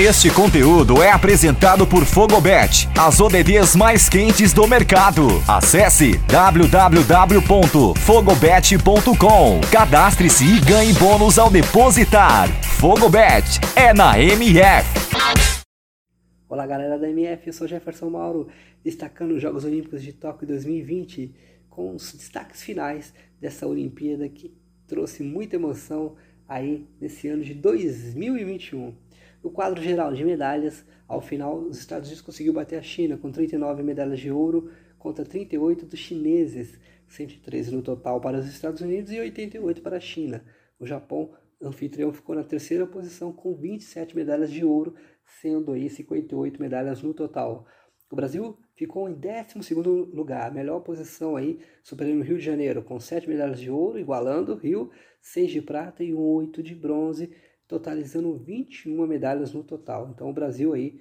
Este conteúdo é apresentado por Fogobet, as ODDs mais quentes do mercado. Acesse www.fogobet.com. Cadastre-se e ganhe bônus ao depositar. Fogobet é na MF. Olá galera da MF, eu sou Jefferson Mauro, destacando os Jogos Olímpicos de Tóquio 2020 com os destaques finais dessa Olimpíada que trouxe muita emoção aí nesse ano de 2021. No quadro geral de medalhas, ao final, os Estados Unidos conseguiu bater a China com 39 medalhas de ouro contra 38 dos chineses, 113 no total para os Estados Unidos e 88 para a China. O Japão, anfitrião, ficou na terceira posição com 27 medalhas de ouro, sendo aí 58 medalhas no total. O Brasil ficou em 12 lugar, melhor posição aí, superando o Rio de Janeiro, com 7 medalhas de ouro, igualando o Rio, 6 de prata e 8 de bronze, totalizando 21 medalhas no total. Então o Brasil aí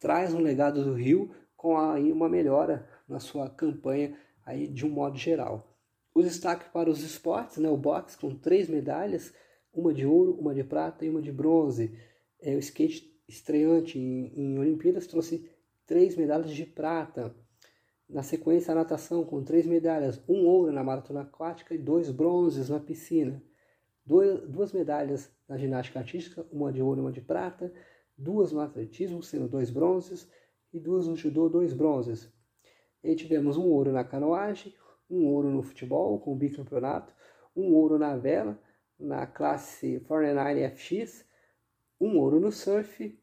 traz um legado do Rio com aí uma melhora na sua campanha aí de um modo geral. O destaque para os esportes, né, o boxe com três medalhas, uma de ouro, uma de prata e uma de bronze. É, o skate estreante em, em Olimpíadas trouxe três medalhas de prata. Na sequência, a natação com três medalhas, um ouro na maratona aquática e dois bronzes na piscina duas, medalhas na ginástica artística, uma de ouro e uma de prata, duas no atletismo, sendo dois bronzes, e duas no judô, dois bronzes. E tivemos um ouro na canoagem, um ouro no futebol, com o bicampeonato, um ouro na vela, na classe 49FX, um ouro no surf,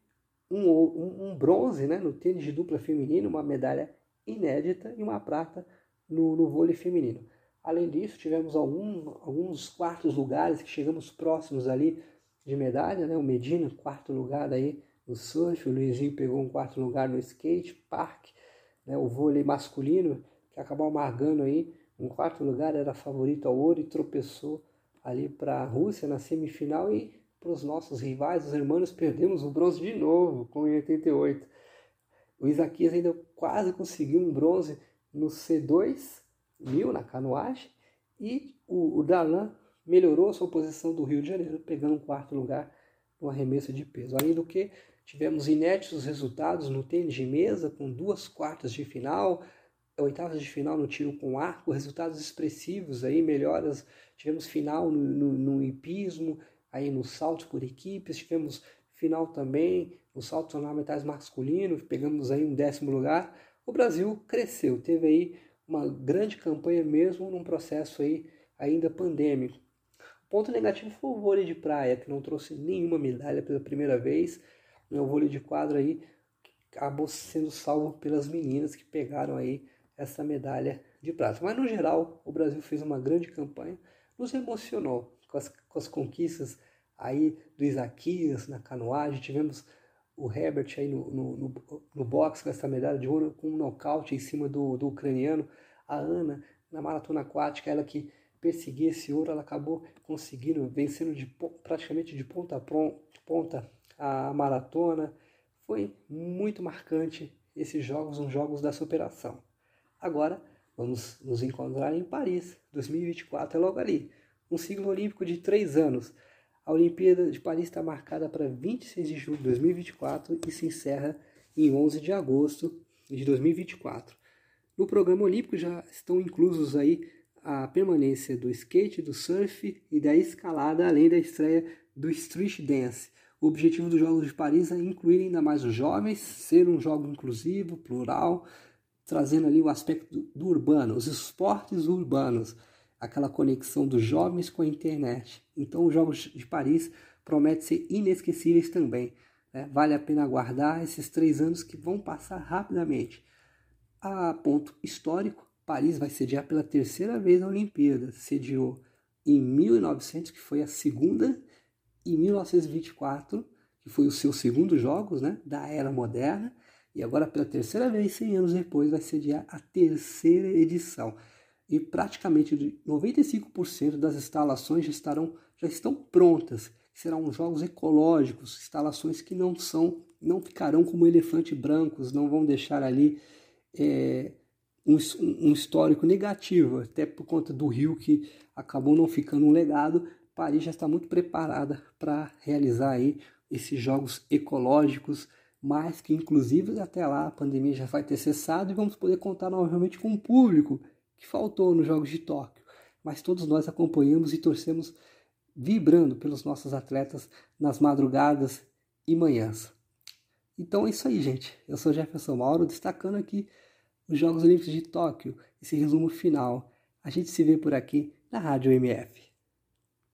um, um, um bronze né, no tênis de dupla feminino, uma medalha inédita e uma prata no, no vôlei feminino. Além disso, tivemos algum, alguns quartos lugares que chegamos próximos ali de medalha, né? O Medina, quarto lugar aí no surf, o Luizinho pegou um quarto lugar no skate park, né? O vôlei masculino, que acabou amargando aí, um quarto lugar era favorito ao ouro e tropeçou ali para a Rússia na semifinal e para os nossos rivais, os irmãos, perdemos o bronze de novo, com 88. O Isaquias ainda quase conseguiu um bronze no C2, mil na canoagem e o, o Darlan melhorou a sua posição do Rio de Janeiro, pegando um quarto lugar no arremesso de peso. Além do que, tivemos inéditos resultados no tênis de mesa, com duas quartas de final, oitavas de final no tiro com arco, resultados expressivos aí, melhoras. Tivemos final no, no, no hipismo, aí no salto por equipes, tivemos final também no salto ornamentais masculino, pegamos aí um décimo lugar. O Brasil cresceu, teve aí uma grande campanha mesmo num processo aí ainda pandêmico. O ponto negativo foi o vôlei de praia, que não trouxe nenhuma medalha pela primeira vez. O vôlei de quadro aí acabou sendo salvo pelas meninas que pegaram aí essa medalha de prata. Mas no geral, o Brasil fez uma grande campanha, nos emocionou com as, com as conquistas aí do Isaquias na canoagem, tivemos o Herbert aí no, no, no, no boxe com essa medalha de ouro, com um nocaute em cima do, do ucraniano. A Ana, na maratona aquática, ela que perseguia esse ouro, ela acabou conseguindo, vencendo de, praticamente de ponta a ponta a maratona. Foi muito marcante esses jogos, uns jogos da superação. Agora, vamos nos encontrar em Paris, 2024, é logo ali. Um ciclo olímpico de três anos a Olimpíada de Paris está marcada para 26 de julho de 2024 e se encerra em 11 de agosto de 2024. No programa olímpico já estão inclusos aí a permanência do skate, do surf e da escalada, além da estreia do street dance. O objetivo dos Jogos de Paris é incluir ainda mais os jovens, ser um jogo inclusivo, plural, trazendo ali o aspecto do urbano, os esportes urbanos aquela conexão dos jovens com a internet. Então, os Jogos de Paris prometem ser inesquecíveis também. Né? Vale a pena aguardar esses três anos que vão passar rapidamente. A ponto histórico, Paris vai sediar pela terceira vez a Olimpíada. Sediou em 1900, que foi a segunda, e 1924, que foi o seu segundo Jogos né, da era moderna, e agora pela terceira vez, 100 anos depois, vai sediar a terceira edição e praticamente 95% das instalações já, estarão, já estão prontas. Serão jogos ecológicos, instalações que não são, não ficarão como elefante brancos, não vão deixar ali é, um, um histórico negativo, até por conta do rio que acabou não ficando um legado. Paris já está muito preparada para realizar aí esses jogos ecológicos, mas que inclusive até lá a pandemia já vai ter cessado e vamos poder contar novamente com o público que faltou nos Jogos de Tóquio. Mas todos nós acompanhamos e torcemos vibrando pelos nossos atletas nas madrugadas e manhãs. Então é isso aí, gente. Eu sou Jefferson Mauro, destacando aqui os Jogos Olímpicos de Tóquio, esse resumo final. A gente se vê por aqui na Rádio MF.